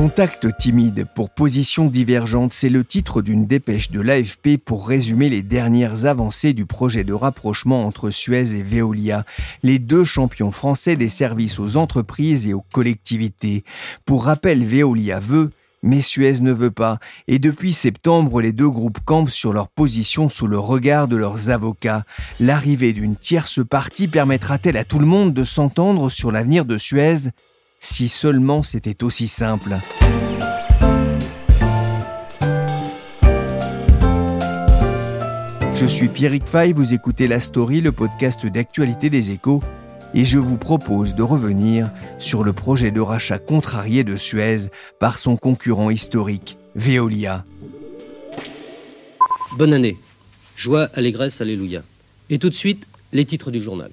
Contact timide pour position divergente, c'est le titre d'une dépêche de l'AFP pour résumer les dernières avancées du projet de rapprochement entre Suez et Veolia, les deux champions français des services aux entreprises et aux collectivités. Pour rappel, Veolia veut mais Suez ne veut pas, et depuis septembre, les deux groupes campent sur leur position sous le regard de leurs avocats. L'arrivée d'une tierce partie permettra-t-elle à tout le monde de s'entendre sur l'avenir de Suez? Si seulement c'était aussi simple. Je suis Pierrick Fay, vous écoutez La Story, le podcast d'actualité des échos, et je vous propose de revenir sur le projet de rachat contrarié de Suez par son concurrent historique, Veolia. Bonne année. Joie, allégresse, alléluia. Et tout de suite, les titres du journal.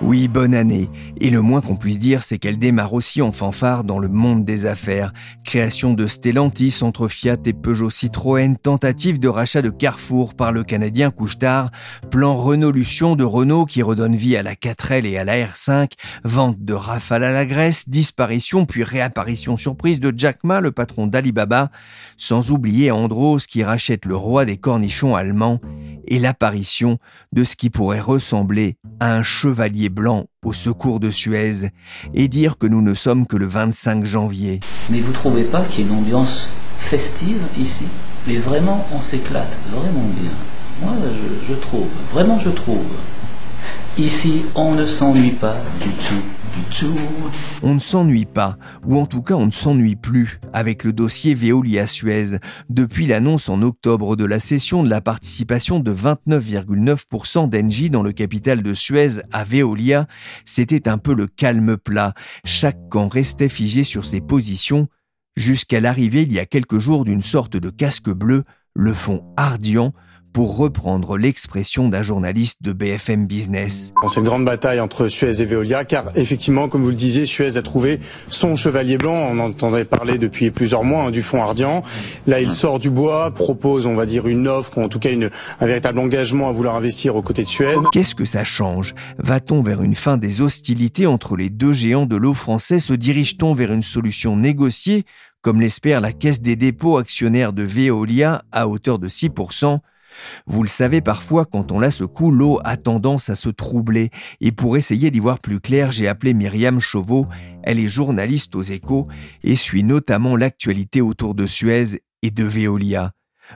Oui, bonne année. Et le moins qu'on puisse dire, c'est qu'elle démarre aussi en fanfare dans le monde des affaires. Création de Stellantis entre Fiat et Peugeot Citroën, tentative de rachat de Carrefour par le Canadien Couchetard, plan Renault-Lution de Renault qui redonne vie à la 4L et à la R5, vente de Rafale à la Grèce, disparition puis réapparition surprise de Jack Ma, le patron d'Alibaba, sans oublier Andros qui rachète le roi des cornichons allemands, et l'apparition de ce qui pourrait ressembler à un chevalier blanc au secours de Suez et dire que nous ne sommes que le 25 janvier. Mais vous trouvez pas qu'il y a une ambiance festive ici? Mais vraiment, on s'éclate vraiment bien. Moi, je trouve, vraiment je trouve. Ici, on ne s'ennuie pas du tout. On ne s'ennuie pas, ou en tout cas on ne s'ennuie plus, avec le dossier Veolia-Suez. Depuis l'annonce en octobre de la cession de la participation de 29,9% d'Engie dans le capital de Suez à Veolia, c'était un peu le calme plat. Chaque camp restait figé sur ses positions, jusqu'à l'arrivée il y a quelques jours d'une sorte de casque bleu, le fond ardent, pour reprendre l'expression d'un journaliste de BFM Business. C'est une grande bataille entre Suez et Veolia, car effectivement, comme vous le disiez, Suez a trouvé son chevalier blanc. On entendait parler depuis plusieurs mois hein, du fonds Ardian. Là, il sort du bois, propose, on va dire, une offre, ou en tout cas une, un véritable engagement à vouloir investir aux côtés de Suez. Qu'est-ce que ça change? Va-t-on vers une fin des hostilités entre les deux géants de l'eau français Se dirige-t-on vers une solution négociée, comme l'espère la Caisse des dépôts actionnaire de Veolia à hauteur de 6% vous le savez, parfois, quand on la secoue, l'eau a tendance à se troubler. Et pour essayer d'y voir plus clair, j'ai appelé Myriam Chauveau. Elle est journaliste aux échos et suit notamment l'actualité autour de Suez et de Veolia.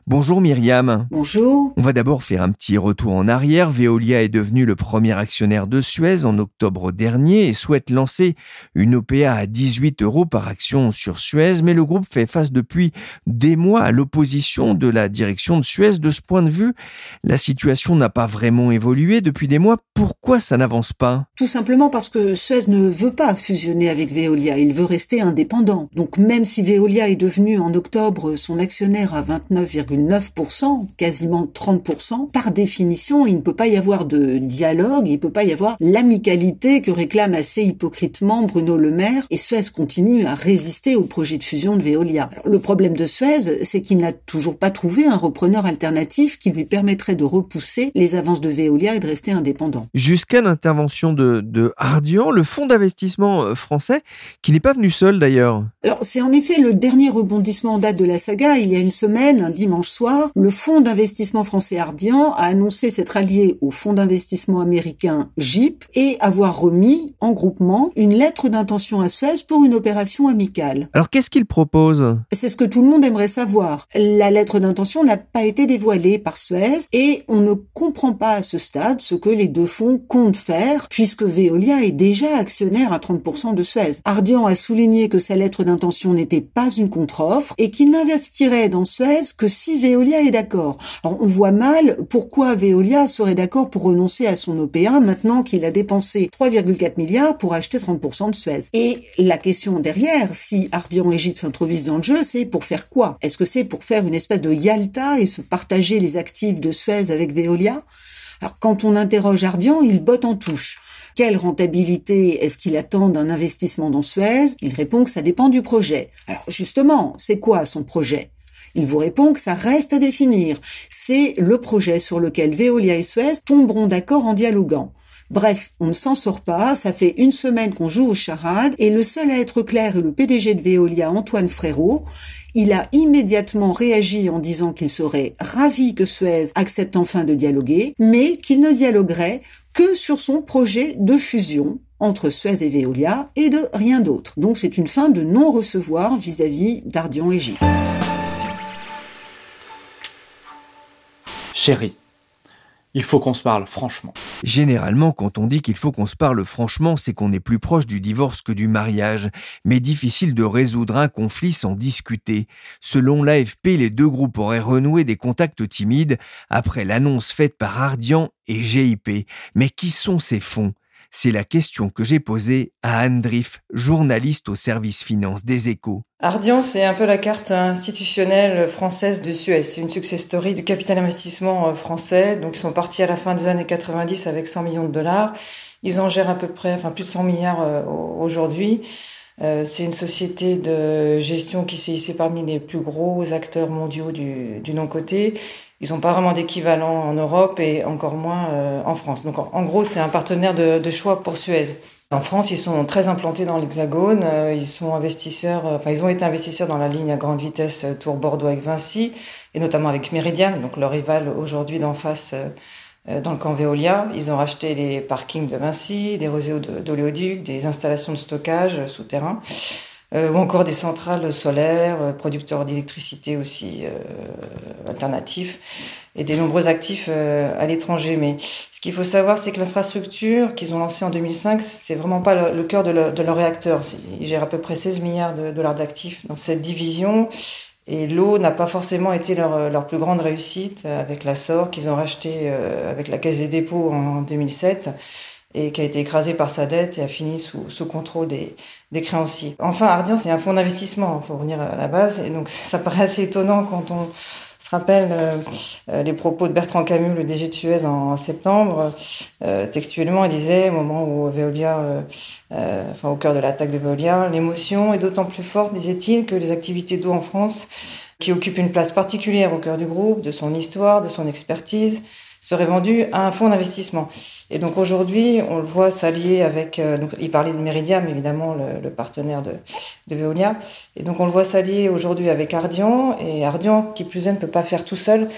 Bonjour Myriam. Bonjour. On va d'abord faire un petit retour en arrière. Veolia est devenu le premier actionnaire de Suez en octobre dernier et souhaite lancer une OPA à 18 euros par action sur Suez, mais le groupe fait face depuis des mois à l'opposition de la direction de Suez. De ce point de vue, la situation n'a pas vraiment évolué depuis des mois. Pourquoi ça n'avance pas? Tout simplement parce que Suez ne veut pas fusionner avec Veolia, il veut rester indépendant. Donc même si Veolia est devenu en octobre son actionnaire à 29, 9%, quasiment 30%, par définition, il ne peut pas y avoir de dialogue, il ne peut pas y avoir l'amicalité que réclame assez hypocritement Bruno Le Maire, et Suez continue à résister au projet de fusion de Veolia. le problème de Suez, c'est qu'il n'a toujours pas trouvé un repreneur alternatif qui lui permettrait de repousser les avances de Veolia et de rester indépendant. Jusqu'à l'intervention de, de Ardian, le fonds d'investissement euh, français, qui n'est pas venu seul d'ailleurs. Alors c'est en effet le dernier rebondissement en date de la saga. Il y a une semaine, un dimanche soir, le fonds d'investissement français Ardian a annoncé s'être allié au fonds d'investissement américain JIP et avoir remis en groupement une lettre d'intention à Suez pour une opération amicale. Alors qu'est-ce qu'il propose? C'est ce que tout le monde aimerait savoir. La lettre d'intention n'a pas été dévoilée par Suez et on ne comprend pas à ce stade ce que les deux fonds comptent faire puisque Veolia est déjà actionnaire à 30% de Suez. Ardian a souligné que sa lettre d'intention n'était pas une contre-offre et qu'il n'investirait dans Suez que si Veolia est d'accord. Alors on voit mal pourquoi Veolia serait d'accord pour renoncer à son OPA maintenant qu'il a dépensé 3,4 milliards pour acheter 30% de Suez. Et la question derrière, si Ardian Égypte s'introduisent dans le jeu, c'est pour faire quoi? Est-ce que c'est pour faire une espèce de Yalta et se partager les actifs de Suez avec Veolia? Alors quand on interroge Ardian, il botte en touche. Quelle rentabilité est-ce qu'il attend d'un investissement dans Suez? Il répond que ça dépend du projet. Alors justement, c'est quoi son projet? Il vous répond que ça reste à définir. C'est le projet sur lequel Veolia et Suez tomberont d'accord en dialoguant. Bref, on ne s'en sort pas, ça fait une semaine qu'on joue aux charades, et le seul à être clair est le PDG de Veolia, Antoine Frérot. Il a immédiatement réagi en disant qu'il serait ravi que Suez accepte enfin de dialoguer, mais qu'il ne dialoguerait que sur son projet de fusion entre Suez et Veolia et de rien d'autre. Donc c'est une fin de non-recevoir vis-à-vis d'Ardian Égypte. Chérie, il faut qu'on se parle franchement. Généralement, quand on dit qu'il faut qu'on se parle franchement, c'est qu'on est plus proche du divorce que du mariage, mais difficile de résoudre un conflit sans discuter. Selon l'AFP, les deux groupes auraient renoué des contacts timides après l'annonce faite par Ardian et GIP. Mais qui sont ces fonds? C'est la question que j'ai posée à Anne Driff, journaliste au service finance des échos. Ardian, c'est un peu la carte institutionnelle française de Suez. C'est une success story du capital investissement euh, français. Donc, ils sont partis à la fin des années 90 avec 100 millions de dollars. Ils en gèrent à peu près, enfin, plus de 100 milliards euh, aujourd'hui. Euh, c'est une société de gestion qui s'est hissée parmi les plus gros acteurs mondiaux du, du non-côté. Ils n'ont pas vraiment d'équivalent en Europe et encore moins euh, en France. Donc en, gros, c'est un partenaire de, de, choix pour Suez. En France, ils sont très implantés dans l'Hexagone. Euh, ils sont investisseurs, enfin ils ont été investisseurs dans la ligne à grande vitesse Tour Bordeaux avec Vinci et notamment avec Meridian, donc leur rival aujourd'hui d'en face dans le camp Veolia. Ils ont racheté les parkings de Vinci, des réseaux d'oléoducs, des installations de stockage souterrain, euh, ou encore des centrales solaires, euh, producteurs d'électricité aussi euh, alternatifs, et des nombreux actifs à l'étranger. Mais ce qu'il faut savoir, c'est que l'infrastructure qu'ils ont lancée en 2005, c'est vraiment pas le, cœur de, de, leur réacteur. Ils gèrent à peu près 16 milliards de dollars d'actifs dans cette division. Et l'eau n'a pas forcément été leur, leur, plus grande réussite avec la SOR qu'ils ont racheté avec la Caisse des dépôts en 2007 et qui a été écrasé par sa dette et a fini sous, contrôle des, créanciers. Enfin, Ardian, c'est un fonds d'investissement, il faut revenir à la base, et donc ça paraît assez étonnant quand on se rappelle euh, euh, les propos de Bertrand Camus, le DG de Suez, en, septembre. Euh, textuellement, il disait, au moment où Veolia, enfin au cœur de l'attaque de Veolia, l'émotion est d'autant plus forte, disait-il, que les activités d'eau en France, qui occupent une place particulière au cœur du groupe, de son histoire, de son expertise, serait vendu à un fonds d'investissement. Et donc aujourd'hui, on le voit s'allier avec, euh, donc il parlait de Meridiam, évidemment, le, partenaire de, de, Veolia. Et donc on le voit s'allier aujourd'hui avec Ardian, et Ardian, qui plus est, ne peut pas faire tout seul.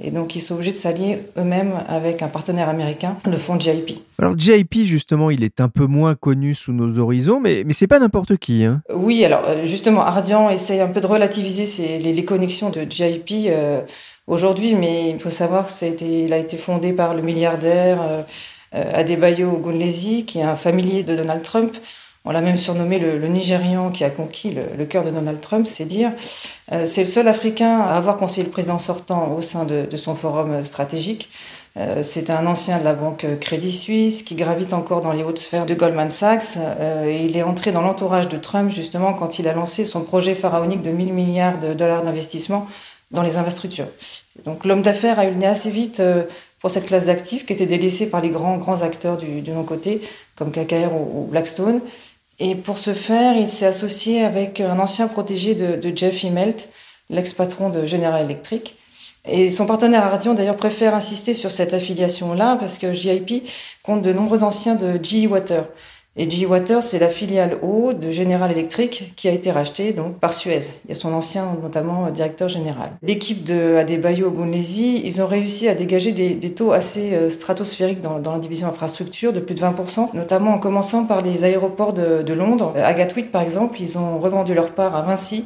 Et donc, ils sont obligés de s'allier eux-mêmes avec un partenaire américain, le fonds GIP. Alors, GIP, justement, il est un peu moins connu sous nos horizons, mais, mais c'est pas n'importe qui. Hein. Oui, alors, euh, justement, Ardian essaye un peu de relativiser les, les, connexions de GIP. Euh, aujourd'hui, mais il faut savoir qu'il a été fondé par le milliardaire euh, euh, Adebayo Ogunlesi, qui est un familier de Donald Trump. On l'a même surnommé le, le, Nigérian qui a conquis le, cœur de Donald Trump, c'est dire. Euh, c'est le seul Africain à avoir conseillé le président sortant au sein de, de son forum stratégique. Euh, c'est un ancien de la banque Crédit Suisse qui gravite encore dans les hautes sphères de Goldman Sachs. Euh, et il est entré dans l'entourage de Trump justement quand il a lancé son projet pharaonique de 1000 milliards de dollars d'investissement dans les infrastructures. Donc l'homme d'affaires a eu le nez assez vite euh, pour cette classe d'actifs qui était délaissée par les grands, grands acteurs du, de non-côté, comme KKR ou, Blackstone. Et pour ce faire, il s'est associé avec un ancien protégé de, de Jeff Immelt, l'ex-patron de General Electric. Et son partenaire Ardian d'ailleurs préfère insister sur cette affiliation-là parce que JIP compte de nombreux anciens de GE Water. Et GE Water, c'est la filiale eau de General Electric qui a été rachetée donc par Suez. Il y a son ancien, notamment, directeur général. L'équipe de Adebayo Ogunlesi, ils ont réussi à dégager des, taux assez euh, stratosphériques dans, la division infrastructure de plus de 20%, notamment en commençant par les aéroports de, Londres. Euh, à Gatwick, par exemple, ils ont revendu leur part à Vinci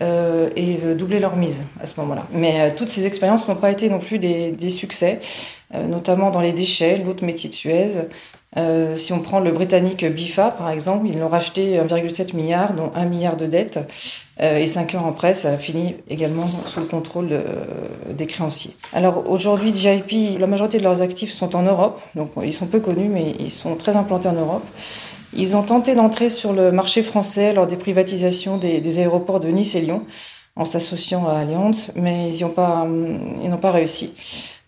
euh, et doublé leur mise à ce moment-là. Mais euh, toutes ces expériences n'ont pas été non plus des, succès, euh, notamment dans les déchets, l'autre métier de Suez. Euh, si on prend le britannique Bifa, par exemple, ils l'ont racheté 1,7 milliard, dont 1 milliard de dettes. Euh, et 5 heures après, ça a fini également sous le contrôle des créanciers. Alors aujourd'hui, JIP, la majorité de leurs actifs sont en Europe. Donc ils sont peu connus, mais ils sont très implantés en Europe. Ils ont tenté d'entrer sur le marché français lors des privatisations des, des aéroports de Nice et Lyon en s'associant à Allianz, mais ils n'ont pas, pas réussi.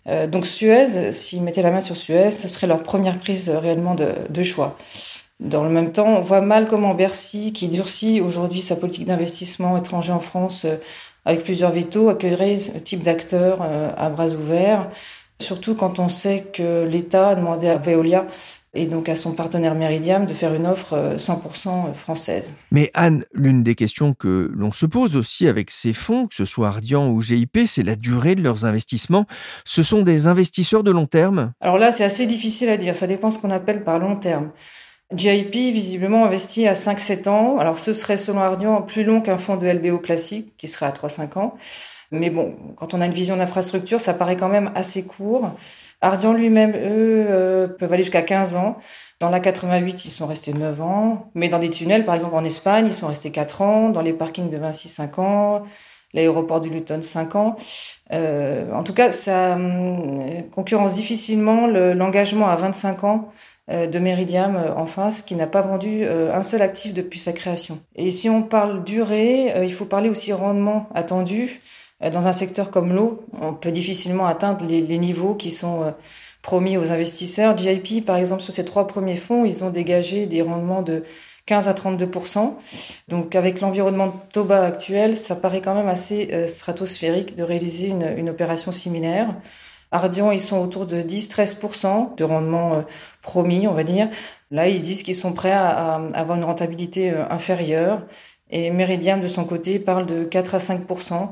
Euh, donc Suez, s'ils mettaient la main sur Suez, ce serait leur première prise réellement de, de choix. Dans le même temps, on voit mal comment Bercy, qui durcit aujourd'hui sa politique d'investissement étranger en France euh, avec plusieurs vétos, accueillerait ce type d'acteurs euh, à bras ouverts, surtout quand on sait que l'État a demandé à Veolia et donc à son partenaire Meridiam de faire une offre 100% euh, française. Mais Anne, l'une des questions que l'on se pose aussi avec ces fonds, que ce soit Ardian ou GIP, c'est la durée de leurs investissements. Ce sont des investisseurs de long terme? Alors là, c'est assez difficile à dire, ça dépend ce qu'on appelle par long terme. GIP, visiblement, investit à 5-7 ans. Alors, ce serait, selon Ardian, plus long qu'un fonds de LBO classique, qui serait à 3-5 ans. Mais bon, quand on a une vision d'infrastructure, ça paraît quand même assez court. Ardian lui-même, eux, euh, peuvent aller jusqu'à 15 ans. Dans la 88, ils sont restés 9 ans. Mais dans des tunnels, par exemple en Espagne, ils sont restés 4 ans. Dans les parkings de Vinci, 5 ans. L'aéroport du Luton, 5 ans. Euh, en tout cas, ça hum, concurrence difficilement l'engagement à 25 ans euh, de Meridiam en face, qui n'a pas vendu un seul actif depuis sa création. Et si on parle durée, il faut parler aussi rendement attendu. Euh, dans un secteur comme l'eau, on peut difficilement atteindre les, niveaux qui sont euh, promis aux investisseurs. GIP, par exemple, sur ces trois premiers fonds, ils ont dégagé des rendements de 15 à 32% Donc, avec l'environnement de Toba actuel, ça paraît quand même assez euh, stratosphérique de réaliser une, opération similaire. Ardian, ils sont autour de 10-13% de rendement promis, on va dire. Là, ils disent qu'ils sont prêts à avoir une rentabilité inférieure. Et Meridiam, de son côté, parle de 4 à 5%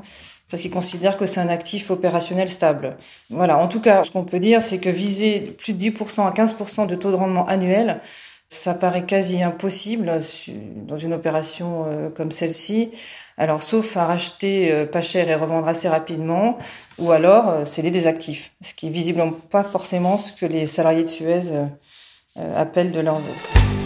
parce qu'ils considèrent que c'est un actif opérationnel stable. Voilà, en tout cas, ce qu'on peut dire, c'est que viser plus de 10% à 15% de taux de rendement annuel, ça paraît quasi impossible dans une opération euh, comme celle-ci. Alors, sauf à racheter euh, pas cher et revendre assez rapidement, ou alors euh, céder des actifs, ce qui est visiblement pas forcément ce que les salariés de Suez appellent de leur vœu.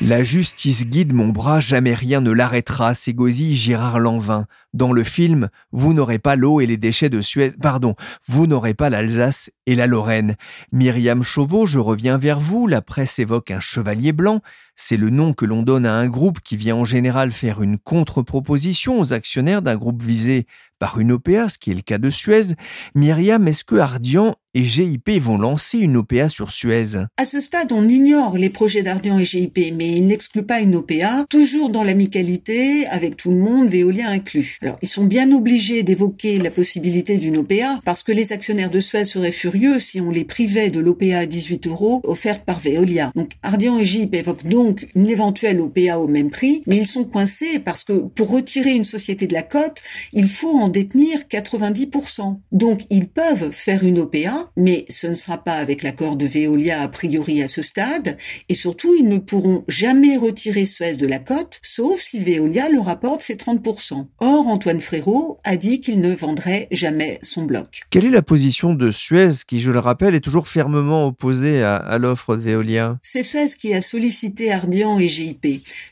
La justice guide mon bras, jamais rien ne l'arrêtera, s'égosille Gérard Lanvin. Dans le film, vous n'aurez pas l'eau et les déchets de Suez, pardon, vous n'aurez pas l'Alsace et la Lorraine. Myriam Chauveau, je reviens vers vous, la presse évoque un chevalier blanc. C'est le nom que l'on donne à un groupe qui vient en général faire une contre-proposition aux actionnaires d'un groupe visé par une OPA, ce qui est le cas de Suez. Myriam, est-ce que Ardian et GIP vont lancer une OPA sur Suez? À ce stade, on ignore les projets d'Ardian et GIP, mais il n'exclut pas une OPA, toujours dans l'amicalité, avec tout le monde, Veolia inclus. Alors, ils sont bien obligés d'évoquer la possibilité d'une OPA, parce que les actionnaires de Suez seraient furieux si on les privait de l'OPA à 18 euros offerte par Veolia. Donc, Ardian et GIP évoquent donc une éventuelle OPA au même prix, mais ils sont coincés parce que pour retirer une société de la cote, il faut en détenir 90%. Donc ils peuvent faire une OPA, mais ce ne sera pas avec l'accord de Veolia a priori à ce stade, et surtout ils ne pourront jamais retirer Suez de la cote, sauf si Veolia leur apporte ses 30%. Or, Antoine Frérot a dit qu'il ne vendrait jamais son bloc. Quelle est la position de Suez, qui, je le rappelle, est toujours fermement opposée à, à l'offre de Veolia C'est Suez qui a sollicité Ardian et GIP.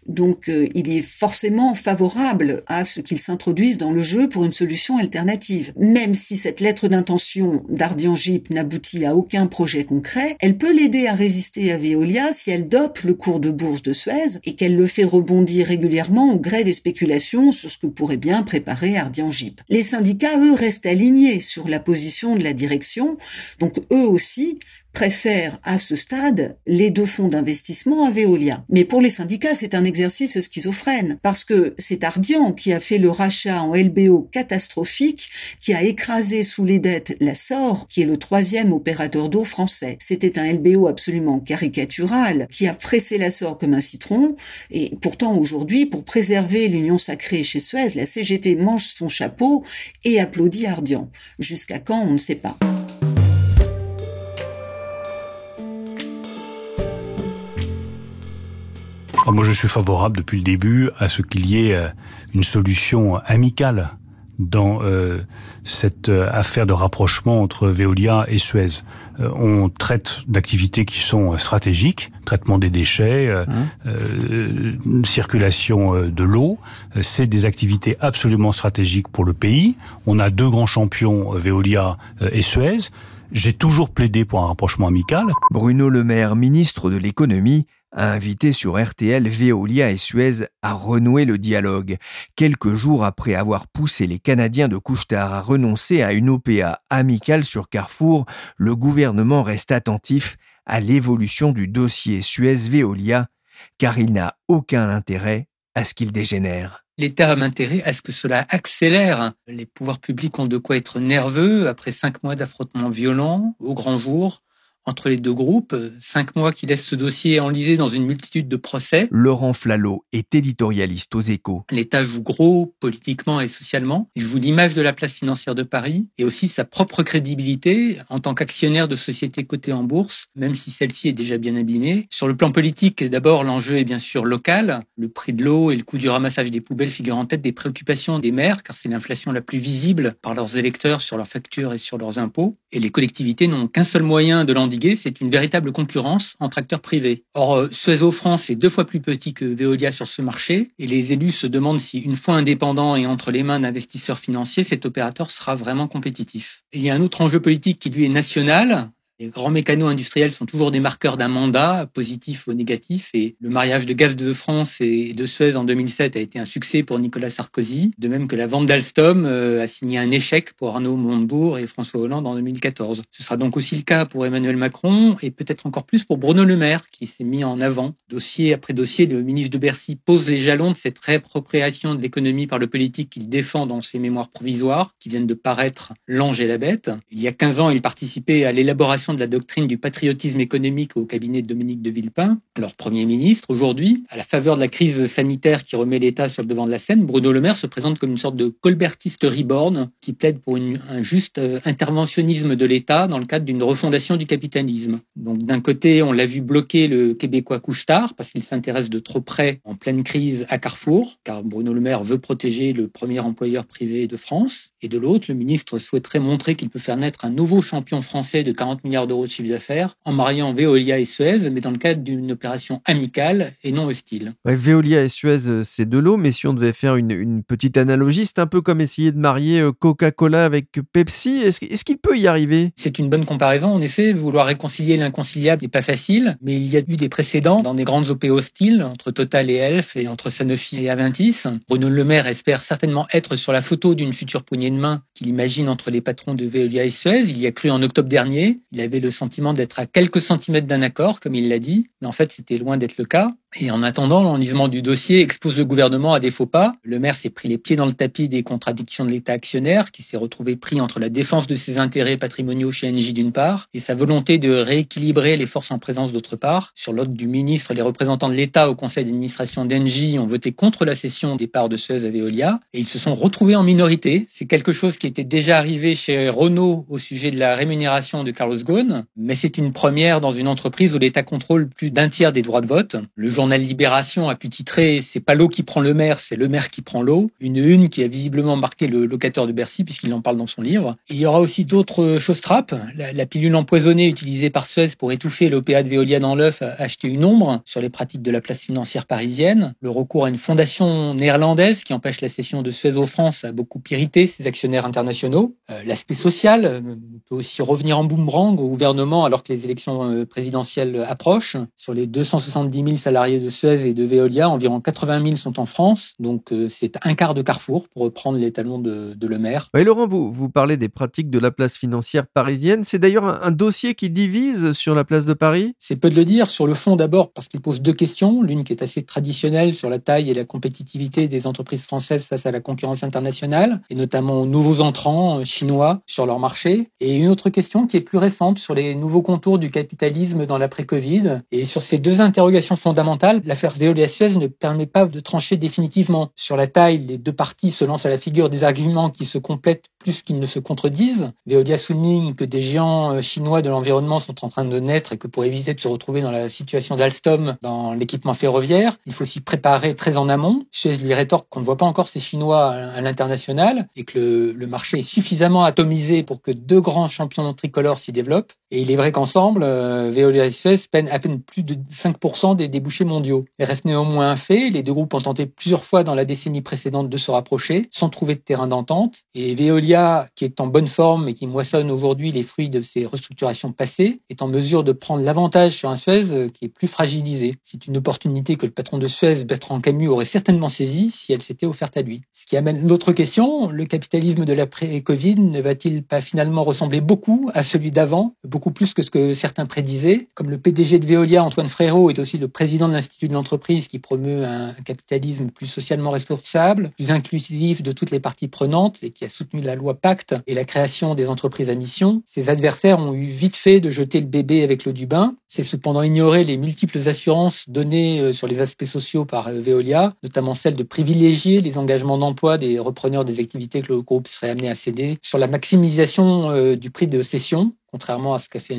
Donc euh, il est forcément favorable à ce qu'ils s'introduisent dans le jeu pour une solution alternative. Même si cette lettre d'intention d'Ardian GIP n'aboutit à aucun projet concret, elle peut l'aider à résister à Veolia si elle dope le cours de bourse de Suez et qu'elle le fait rebondir régulièrement au gré des spéculations sur ce que pourrait bien préparer Ardian GIP. Les syndicats, eux, restent alignés sur la position de la direction, donc eux aussi préfèrent à ce stade les deux fonds d'investissement à Veolia. Mais pour les syndicats, c'est un exercice schizophrène, parce que c'est Ardian qui a fait le rachat en LBO catastrophique, qui a écrasé sous les dettes la SOR, qui est le troisième opérateur d'eau français. C'était un LBO absolument caricatural, qui a pressé la SOR comme un citron, et pourtant aujourd'hui, pour préserver l'union sacrée chez Suez, la CGT mange son chapeau et applaudit Ardian. Jusqu'à quand, on ne sait pas. Ah, Moi, je suis favorable depuis le début à ce qu'il y ait euh, une solution amicale dans euh, cette euh, affaire de rapprochement entre Veolia et Suez. Euh, on traite d'activités qui sont stratégiques, traitement des déchets, mmh. circulation de l'eau. C'est des activités absolument stratégiques pour le pays. On a deux grands champions, Veolia et Suez. J'ai toujours plaidé pour un rapprochement amical. Bruno Le Maire, ministre de l'économie, a invité sur RTL Veolia et Suez à renouer le dialogue, quelques jours après avoir poussé les Canadiens de Couchetard à renoncer à une OPA amicale sur Carrefour, le gouvernement reste attentif à l'évolution du dossier Suez-Veolia, car il n'a aucun intérêt à ce qu'il dégénère. L'État a intérêt à ce que cela accélère? Les pouvoirs publics ont de quoi être nerveux après cinq mois d'affrontements violents au grand jour entre les deux groupes, cinq mois qui laissent ce dossier enlisé dans une multitude de procès. Laurent Flalot est éditorialiste aux échos. L'État joue gros politiquement et socialement. Il joue l'image de la place financière de Paris et aussi sa propre crédibilité en tant qu'actionnaire de sociétés cotées en bourse, même si celle-ci est déjà bien abîmée. Sur le plan politique, d'abord, l'enjeu est bien sûr local. Le prix de l'eau et le coût du ramassage des poubelles figurent en tête des préoccupations des maires, car c'est l'inflation la plus visible par leurs électeurs sur leurs factures et sur leurs impôts. Et les collectivités n'ont qu'un seul moyen de l'endiguer c'est une véritable concurrence entre acteurs privés. Or, euh, Suez France est deux fois plus petit que Veolia sur ce marché et les élus se demandent si, une fois indépendant et entre les mains d'investisseurs financiers, cet opérateur sera vraiment compétitif. il y a un autre enjeu politique qui, lui, est national. Les grands mécanos industriels sont toujours des marqueurs d'un mandat, positif ou négatif, et le mariage de Gaz de France et de Suez en 2007 a été un succès pour Nicolas Sarkozy, de même que la vente d'Alstom euh, a signé un échec pour Arnaud Montebourg et François Hollande en 2014. Ce sera donc aussi le cas pour Emmanuel Macron et peut-être encore plus pour Bruno Le Maire, qui s'est mis en avant. Dossier après dossier, le ministre de Bercy pose les jalons de cette réappropriation de l'économie par le politique qu'il défend dans ses mémoires provisoires, qui viennent de paraître L'Ange et la Bête. Il y a 15 ans, il participait à l'élaboration de la doctrine du patriotisme économique au cabinet de Dominique de Villepin, leur Premier ministre. Aujourd'hui, à la faveur de la crise sanitaire qui remet l'État sur le devant de la scène, Bruno Le Maire se présente comme une sorte de colbertiste reborn qui plaide pour un juste euh, interventionnisme de l'État dans le cadre d'une refondation du capitalisme. Donc d'un côté, on l'a vu bloquer le Québécois Couchetard parce qu'il s'intéresse de trop près en pleine crise à Carrefour, car Bruno Le Maire veut protéger le premier employeur privé de France. Et de l'autre, le ministre souhaiterait montrer qu'il peut faire naître un nouveau champion français de 40 milliards d'euros de chiffre d'affaires en mariant Veolia et Suez, mais dans le cadre d'une opération amicale et non hostile. Veolia et Suez, euh, c'est de l'eau, mais si on devait faire une, petite analogie, c'est un peu comme essayer de marier euh, Coca-Cola avec Pepsi. Est-ce qu'il peut y arriver? C'est une bonne comparaison, en effet. Vouloir réconcilier l'inconciliable n'est pas facile, mais il y a eu des précédents dans des grandes OP hostiles entre Total et Elf et entre Sanofi et Aventis. Bruno Le Maire espère certainement être sur la photo d'une future poignée de main qu'il imagine entre les patrons de Veolia et Suez. Il y a cru en octobre dernier. Il avait le sentiment d'être à quelques centimètres d'un accord, comme il l'a dit, mais en fait c'était loin d'être le cas. Et en attendant, l'enlisement du dossier expose le gouvernement à des faux pas. Le maire s'est pris les pieds dans le tapis des contradictions de l'État actionnaire, qui s'est retrouvé pris entre la défense de ses intérêts patrimoniaux chez Engie d'une part, et sa volonté de rééquilibrer les forces en présence d'autre part. Sur l'ordre du ministre, les représentants de l'État au conseil d'administration d'Engie ont voté contre la cession des parts de Suez à Veolia, et ils se sont retrouvés en minorité. C'est quelque chose qui était déjà arrivé chez Renault au sujet de la rémunération de Carlos Ghosn, mais c'est une première dans une entreprise où l'État contrôle plus d'un tiers des droits de vote. Journal Libération a pu titrer C'est pas l'eau qui prend le maire, c'est le maire qui prend l'eau. Une une qui a visiblement marqué le locateur de Bercy puisqu'il en parle dans son livre. Il y aura aussi d'autres choses trappes. La, pilule empoisonnée utilisée par Suez pour étouffer l'OPA de Veolia dans l'œuf a acheté une ombre sur les pratiques de la place financière parisienne. Le recours à une fondation néerlandaise qui empêche la cession de Suez aux France a beaucoup irrité ses actionnaires internationaux. Euh, l'aspect social euh, peut aussi revenir en boomerang au gouvernement alors que les élections euh, présidentielles approchent. Sur les 270 000 salariés de Suez et de Veolia, environ 80 000 sont en France. Donc euh, c'est un quart de Carrefour, pour reprendre les talons de, de Le Maire. Et Laurent, vous, vous parlez des pratiques de la place financière parisienne. C'est d'ailleurs un, dossier qui divise sur la place de Paris? C'est peu de le dire. Sur le fond, d'abord, parce qu'il pose deux questions. L'une qui est assez traditionnelle sur la taille et la compétitivité des entreprises françaises face à la concurrence internationale, et notamment aux nouveaux entrants euh, chinois sur leur marché. Et une autre question qui est plus récente sur les nouveaux contours du capitalisme dans l'après-Covid. Et sur ces deux interrogations fondamentales, fondamentale. L'affaire Veolia-Suez ne permet pas de trancher définitivement. Sur la taille, les deux parties se lancent à la figure des arguments qui se complètent plus qu'ils ne se contredisent. Veolia souligne que des géants euh, chinois de l'environnement sont en train de naître et que pour éviter de se retrouver dans la situation d'Alstom dans l'équipement ferroviaire, il faut s'y préparer très en amont. Suez lui rétorque qu'on ne voit pas encore ces Chinois à l'international et que le, le, marché est suffisamment atomisé pour que deux grands champions tricolores s'y développent. Et il est vrai qu'ensemble, euh, Suez peinent à peine plus de 5% des débouchés mondiaux. Il reste néanmoins un fait, les deux groupes ont tenté plusieurs fois dans la décennie précédente de se rapprocher sans trouver de terrain d'entente. Et Veolia qui est en bonne forme et qui moissonne aujourd'hui les fruits de ses restructurations passées, est en mesure de prendre l'avantage sur un Suez euh, qui est plus fragilisé. C'est une opportunité que le patron de Suez, Bertrand Camus, aurait certainement saisie si elle s'était offerte à lui. Ce qui amène l'autre question, le capitalisme de l'après-Covid ne va-t-il pas finalement ressembler beaucoup à celui d'avant, beaucoup plus que ce que certains prédisaient. Comme le PDG de Veolia, Antoine Frérot, est aussi le président de l'Institut de l'entreprise qui promeut un capitalisme plus socialement responsable, plus inclusif de toutes les parties prenantes et qui a soutenu la loi Pacte et la création des entreprises à mission, ses adversaires ont eu vite fait de jeter le bébé avec l'eau du bain. C'est cependant ignorer les multiples assurances données euh, sur les aspects sociaux par euh, Veolia, notamment celle de privilégier les engagements d'emploi des repreneurs des activités que le groupe serait amené à céder, sur la maximisation euh, du prix de cession, contrairement à ce qu'a fait.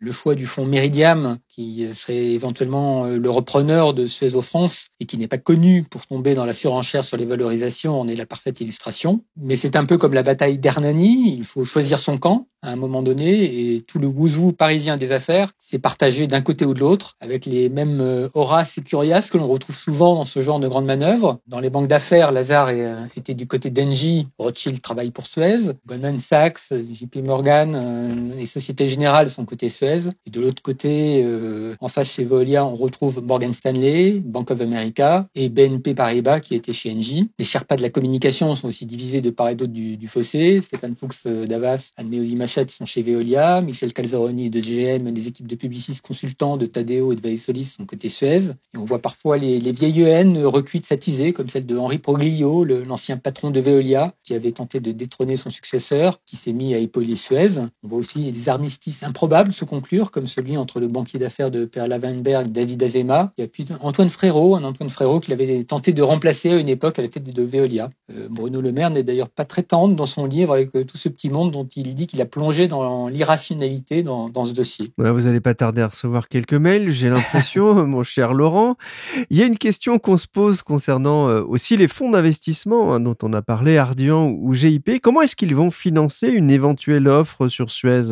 Le choix du fonds Meridiam, qui serait éventuellement euh, le repreneur de Suez France et qui n'est pas connu pour tomber dans la surenchère sur les valorisations, en est la parfaite illustration. Mais c'est un peu comme la bataille d'Hernani, il faut choisir son camp à un moment donné et tout le gouzou parisien des affaires s'est partagé d'un côté ou de l'autre avec les mêmes euh, Horace et Curias que l'on retrouve souvent dans ce genre de grandes manœuvres. Dans les banques d'affaires, Lazare euh, était du côté d'Engie, Rothschild travaille pour Suez, Goldman Sachs, JP Morgan et Société Générale sont côté Suez. Et de l'autre côté, euh, en face chez Veolia, on retrouve Morgan Stanley, Bank of America et BNP Paribas qui était chez Engie. Les Sherpas de la communication sont aussi divisés de part et d'autre du, fossé. Stéphane Fuchs euh, d'Avas, Anne-Méodie Machat sont chez Veolia, Michel Calzeroni de GM, les équipes de Publicis consultants de Tadeo et de Solis sont côté Suez. Et on voit parfois les, les vieilles haines recuites s'attiser, comme celle de Henri Proglio, l'ancien patron de Veolia, qui avait tenté de détrôner son successeur, qui s'est mis à épauler Suez. On voit aussi des armistices improbables se conclure, comme celui entre le banquier d'affaires de Per Lavenberg, David Azema, et puis Antoine Frérot, un Antoine Frérot qu'il avait tenté de remplacer à une époque à la tête de Veolia. Euh, Bruno Le Maire n'est d'ailleurs pas très tendre dans son livre avec euh, tout ce petit monde dont il dit qu'il a plongé dans l'irrationalité dans, ce dossier. vous n'allez pas tarder à recevoir quelques mails, j'ai l'impression, mon cher Laurent. Il y a une question qu'on se pose concernant euh, aussi les fonds d'investissement hein, dont on a parlé, Ardian ou GIP. Comment est-ce qu'ils vont financer une éventuelle offre sur Suez?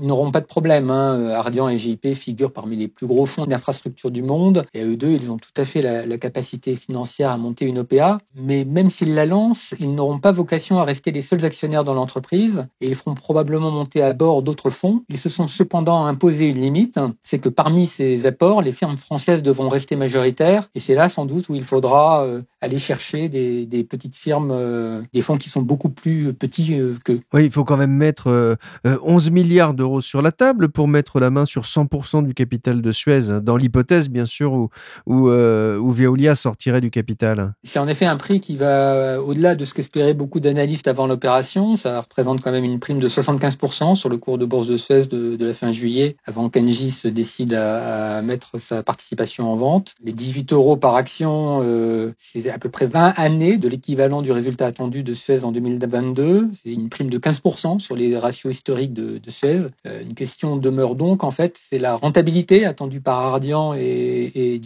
Ils n'auront pas de problème. Hein. Ardian et GIP figurent parmi les plus gros fonds d'infrastructure du monde. Et eux deux, ils ont tout à fait la, capacité financière à monter une OPA. Mais même s'ils la lancent, ils n'auront pas vocation à rester les seuls actionnaires dans l'entreprise. Et ils feront probablement monter à bord d'autres fonds. Ils se sont cependant imposé une limite. C'est que parmi ces apports, les firmes françaises devront rester majoritaires. Et c'est là, sans doute, où il faudra euh, aller chercher des, des petites firmes, euh, des fonds qui sont beaucoup plus petits euh, qu'eux. Oui, il faut quand même mettre 11 milliards d'euros sur la table pour mettre la main sur 100% du capital de Suez, hein, dans l'hypothèse bien sûr où, où, euh, Veolia sortirait du capital. C'est en effet un prix qui va au-delà de ce qu'espéraient beaucoup d'analystes avant l'opération. Ça représente quand même une prime de 75% sur le cours de bourse de Suez de, la fin juillet, avant qu'Engie se décide à, mettre sa participation en vente. Les 18 euros par action, euh, c'est à peu près 20 années de l'équivalent du résultat attendu de Suez en 2022. C'est une prime de 15% sur les ratios historiques de, de Suez. Euh, une question demeure donc, en fait, c'est la rentabilité attendue par Ardian et, et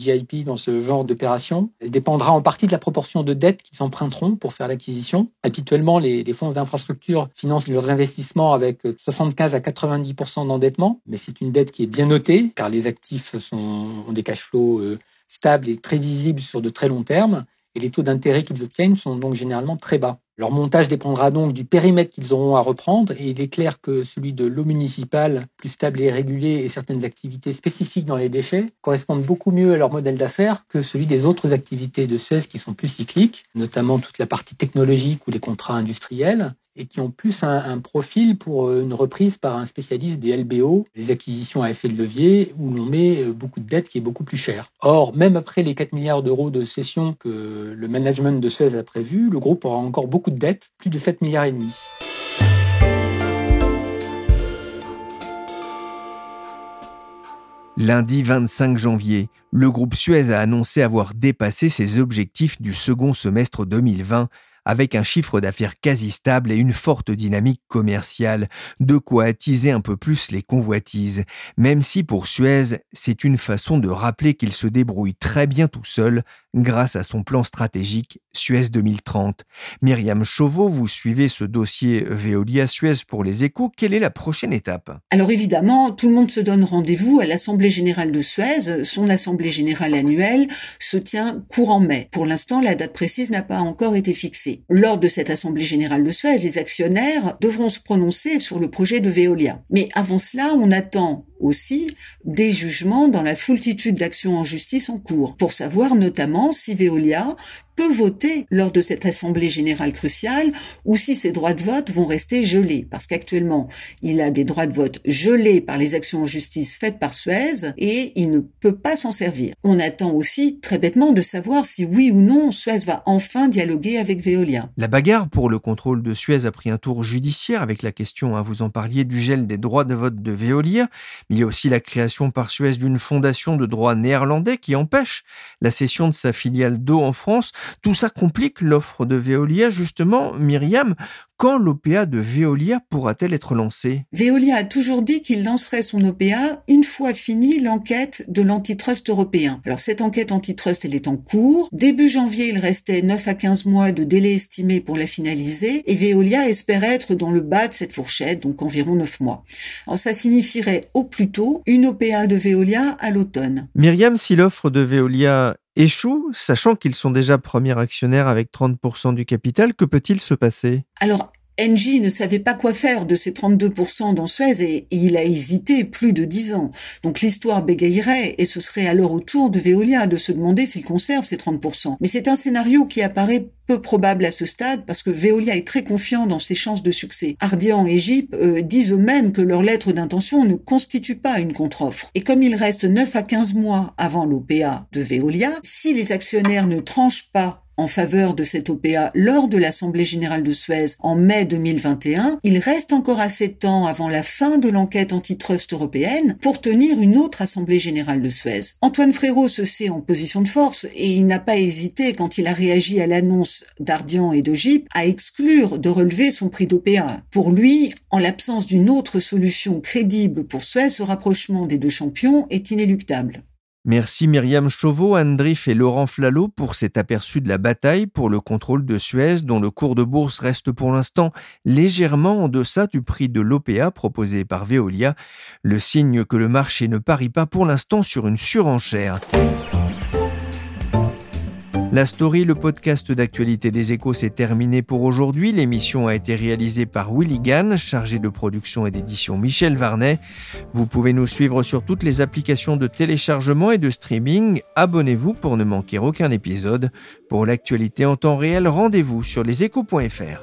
dans ce genre d'opération. Elle dépendra en partie de la proportion de dettes qu'ils emprunteront pour faire l'acquisition. Habituellement, les, fonds d'infrastructure financent leurs investissements avec 75 à 90% d'endettement, mais c'est une dette qui est bien notée car les actifs ont des cash flows euh, stables et très visibles sur de très long terme et les taux d'intérêt qu'ils obtiennent sont donc généralement très bas. Leur montage dépendra donc du périmètre qu'ils auront à reprendre et il est clair que celui de l'eau municipale, plus stable et régulier et certaines activités spécifiques dans les déchets correspondent beaucoup mieux à leur modèle d'affaires que celui des autres activités de Suez qui sont plus cycliques, notamment toute la partie technologique ou les contrats industriels et qui ont plus un, profil pour une reprise par un spécialiste des LBO, les acquisitions à effet de levier, où l'on met beaucoup de dettes qui est beaucoup plus cher. Or, même après les 4 milliards d'euros de cession que le management de Suez a prévu, le groupe aura encore beaucoup de dettes, plus de 7 milliards et demi. Lundi 25 janvier, le groupe Suez a annoncé avoir dépassé ses objectifs du second semestre 2020 avec un chiffre d'affaires quasi stable et une forte dynamique commerciale, de quoi attiser un peu plus les convoitises, même si pour Suez, c'est une façon de rappeler qu'il se débrouille très bien tout seul grâce à son plan stratégique Suez 2030. Myriam Chauveau, vous suivez ce dossier Veolia Suez pour les échos. Quelle est la prochaine étape? Alors évidemment, tout le monde se donne rendez-vous à l'Assemblée générale de Suez. Son Assemblée générale annuelle se tient courant mai. Pour l'instant, la date précise n'a pas encore été fixée. Lors de cette Assemblée générale de Suez, les actionnaires devront se prononcer sur le projet de Veolia. Mais avant cela, on attend aussi des jugements dans la foultitude d'actions en justice en cours, pour savoir notamment si Veolia peut voter lors de cette assemblée générale cruciale ou si ses droits de vote vont rester gelés. Parce qu'actuellement, il a des droits de vote gelés par les actions en justice faites par Suez et il ne peut pas s'en servir. On attend aussi très bêtement de savoir si oui ou non Suez va enfin dialoguer avec Veolia. La bagarre pour le contrôle de Suez a pris un tour judiciaire avec la question, hein, vous en parliez, du gel des droits de vote de Veolia. Mais il y a aussi la création par Suez d'une fondation de droit néerlandais qui empêche la cession de sa filiale d'eau en France. Tout ça complique l'offre de Veolia. Justement, Myriam, quand l'OPA de Veolia pourra-t-elle être lancée? Veolia a toujours dit qu'il lancerait son OPA une fois finie l'enquête de l'antitrust européen. Alors cette enquête antitrust, elle est en cours. Début janvier, il restait 9 à 15 mois de délai estimé pour la finaliser et Veolia espérait être dans le bas de cette fourchette, donc environ 9 mois. Alors ça signifierait au plus tôt une OPA de Veolia à l'automne. Myriam, si l'offre de Veolia échoue, sachant qu'ils sont déjà premiers actionnaires avec 30% du capital, que peut-il se passer? Engie ne savait pas quoi faire de ces 32% dans Suez et, il a hésité plus de 10 ans. Donc l'histoire bégayerait et ce serait alors au tour de Veolia de se demander s'il conserve ces 30%. Mais c'est un scénario qui apparaît peu probable à ce stade parce que Veolia est très confiant dans ses chances de succès. Ardian et Jeep disent eux-mêmes que leur lettre d'intention ne constitue pas une contre-offre. Et comme il reste 9 à 15 mois avant l'OPA de Veolia, si les actionnaires ne tranchent pas en faveur de cette OPA lors de l'Assemblée générale de Suez en mai 2021, il reste encore assez de temps avant la fin de l'enquête antitrust européenne pour tenir une autre Assemblée générale de Suez. Antoine Frérot se sait en position de force et il n'a pas hésité quand il a réagi à l'annonce d'Ardian et de à exclure de relever son prix d'OPA. Pour lui, en l'absence d'une autre solution crédible pour Suez, ce rapprochement des deux champions est inéluctable. Merci Myriam Chauveau, Andrif et Laurent Flalo pour cet aperçu de la bataille pour le contrôle de Suez dont le cours de bourse reste pour l'instant légèrement en deçà du prix de l'OPA proposé par Veolia, le signe que le marché ne parie pas pour l'instant sur une surenchère. La story, le podcast d'actualité des échos, s'est terminé pour aujourd'hui. L'émission a été réalisée par Willy Gann, chargé de production et d'édition Michel Varnet. Vous pouvez nous suivre sur toutes les applications de téléchargement et de streaming. Abonnez-vous pour ne manquer aucun épisode. Pour l'actualité en temps réel, rendez-vous sur leséchos.fr.